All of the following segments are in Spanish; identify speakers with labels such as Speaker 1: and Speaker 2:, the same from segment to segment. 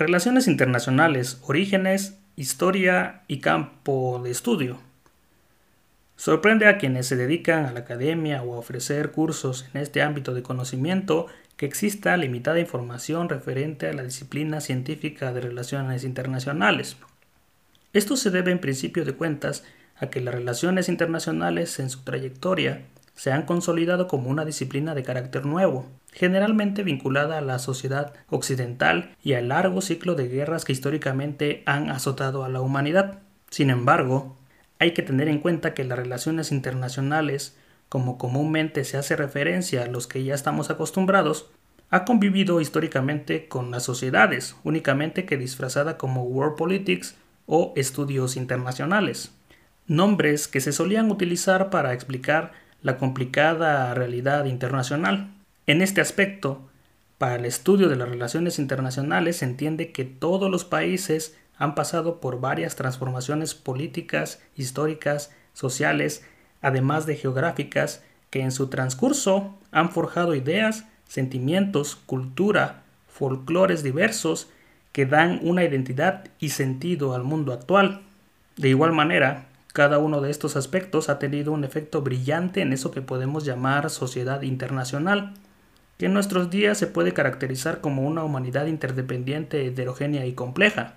Speaker 1: Relaciones internacionales, orígenes, historia y campo de estudio. Sorprende a quienes se dedican a la academia o a ofrecer cursos en este ámbito de conocimiento que exista limitada información referente a la disciplina científica de relaciones internacionales. Esto se debe en principio de cuentas a que las relaciones internacionales en su trayectoria se han consolidado como una disciplina de carácter nuevo, generalmente vinculada a la sociedad occidental y al largo ciclo de guerras que históricamente han azotado a la humanidad. Sin embargo, hay que tener en cuenta que las relaciones internacionales, como comúnmente se hace referencia a los que ya estamos acostumbrados, ha convivido históricamente con las sociedades, únicamente que disfrazada como World Politics o estudios internacionales, nombres que se solían utilizar para explicar la complicada realidad internacional. En este aspecto, para el estudio de las relaciones internacionales se entiende que todos los países han pasado por varias transformaciones políticas, históricas, sociales, además de geográficas, que en su transcurso han forjado ideas, sentimientos, cultura, folclores diversos que dan una identidad y sentido al mundo actual. De igual manera, cada uno de estos aspectos ha tenido un efecto brillante en eso que podemos llamar sociedad internacional, que en nuestros días se puede caracterizar como una humanidad interdependiente, heterogénea y compleja.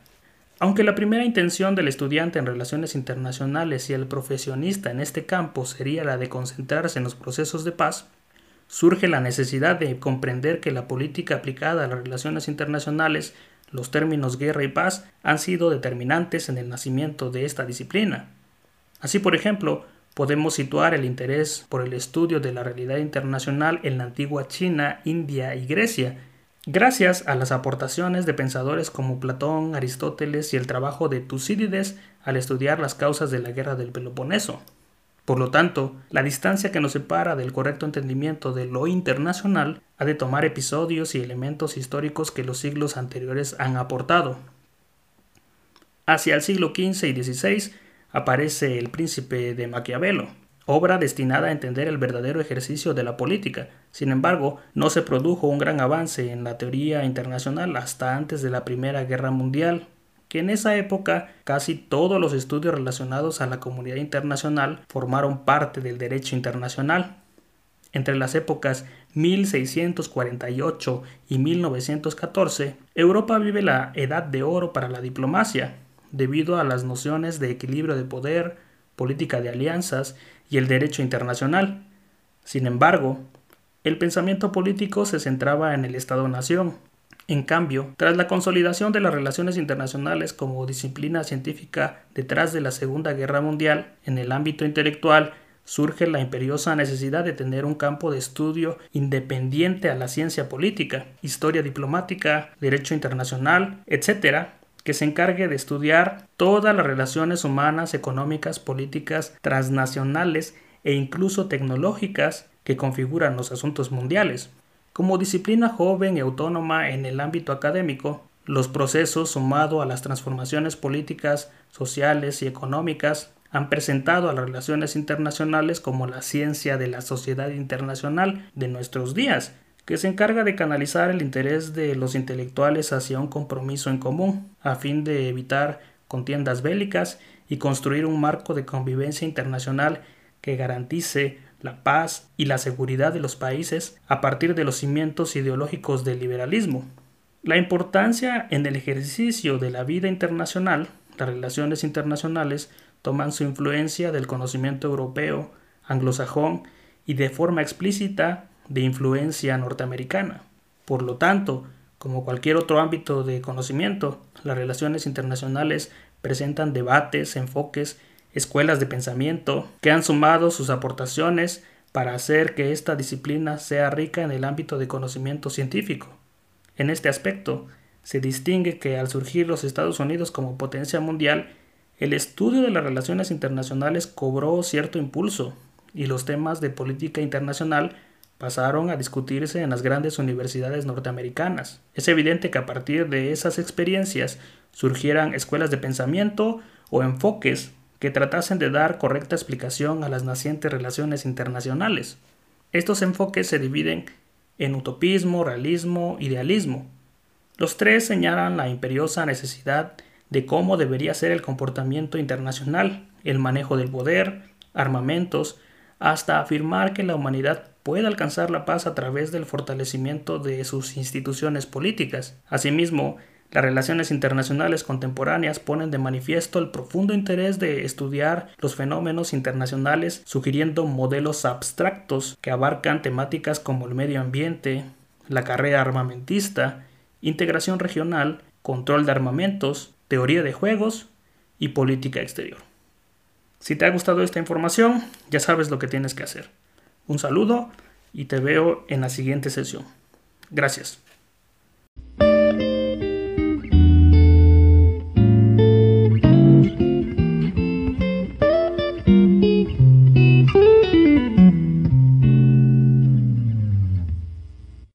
Speaker 1: Aunque la primera intención del estudiante en relaciones internacionales y el profesionista en este campo sería la de concentrarse en los procesos de paz, surge la necesidad de comprender que la política aplicada a las relaciones internacionales, los términos guerra y paz, han sido determinantes en el nacimiento de esta disciplina. Así, por ejemplo, podemos situar el interés por el estudio de la realidad internacional en la antigua China, India y Grecia, gracias a las aportaciones de pensadores como Platón, Aristóteles y el trabajo de Tucídides al estudiar las causas de la guerra del Peloponeso. Por lo tanto, la distancia que nos separa del correcto entendimiento de lo internacional ha de tomar episodios y elementos históricos que los siglos anteriores han aportado. Hacia el siglo XV y XVI aparece El Príncipe de Maquiavelo, obra destinada a entender el verdadero ejercicio de la política. Sin embargo, no se produjo un gran avance en la teoría internacional hasta antes de la Primera Guerra Mundial, que en esa época casi todos los estudios relacionados a la comunidad internacional formaron parte del derecho internacional. Entre las épocas 1648 y 1914, Europa vive la edad de oro para la diplomacia, debido a las nociones de equilibrio de poder, política de alianzas y el derecho internacional. Sin embargo, el pensamiento político se centraba en el Estado-nación. En cambio, tras la consolidación de las relaciones internacionales como disciplina científica detrás de la Segunda Guerra Mundial, en el ámbito intelectual surge la imperiosa necesidad de tener un campo de estudio independiente a la ciencia política, historia diplomática, derecho internacional, etc., que se encargue de estudiar todas las relaciones humanas, económicas, políticas, transnacionales e incluso tecnológicas que configuran los asuntos mundiales. Como disciplina joven y autónoma en el ámbito académico, los procesos sumado a las transformaciones políticas, sociales y económicas han presentado a las relaciones internacionales como la ciencia de la sociedad internacional de nuestros días, que se encarga de canalizar el interés de los intelectuales hacia un compromiso en común, a fin de evitar contiendas bélicas y construir un marco de convivencia internacional que garantice la paz y la seguridad de los países a partir de los cimientos ideológicos del liberalismo. La importancia en el ejercicio de la vida internacional, las relaciones internacionales toman su influencia del conocimiento europeo, anglosajón y de forma explícita de influencia norteamericana. Por lo tanto, como cualquier otro ámbito de conocimiento, las relaciones internacionales presentan debates, enfoques, escuelas de pensamiento que han sumado sus aportaciones para hacer que esta disciplina sea rica en el ámbito de conocimiento científico. En este aspecto, se distingue que al surgir los Estados Unidos como potencia mundial, el estudio de las relaciones internacionales cobró cierto impulso y los temas de política internacional pasaron a discutirse en las grandes universidades norteamericanas. Es evidente que a partir de esas experiencias surgieran escuelas de pensamiento o enfoques que tratasen de dar correcta explicación a las nacientes relaciones internacionales. Estos enfoques se dividen en utopismo, realismo, idealismo. Los tres señalan la imperiosa necesidad de cómo debería ser el comportamiento internacional, el manejo del poder, armamentos, hasta afirmar que la humanidad puede alcanzar la paz a través del fortalecimiento de sus instituciones políticas. Asimismo, las relaciones internacionales contemporáneas ponen de manifiesto el profundo interés de estudiar los fenómenos internacionales, sugiriendo modelos abstractos que abarcan temáticas como el medio ambiente, la carrera armamentista, integración regional, control de armamentos, teoría de juegos y política exterior. Si te ha gustado esta información, ya sabes lo que tienes que hacer. Un saludo y te veo en la siguiente sesión. Gracias.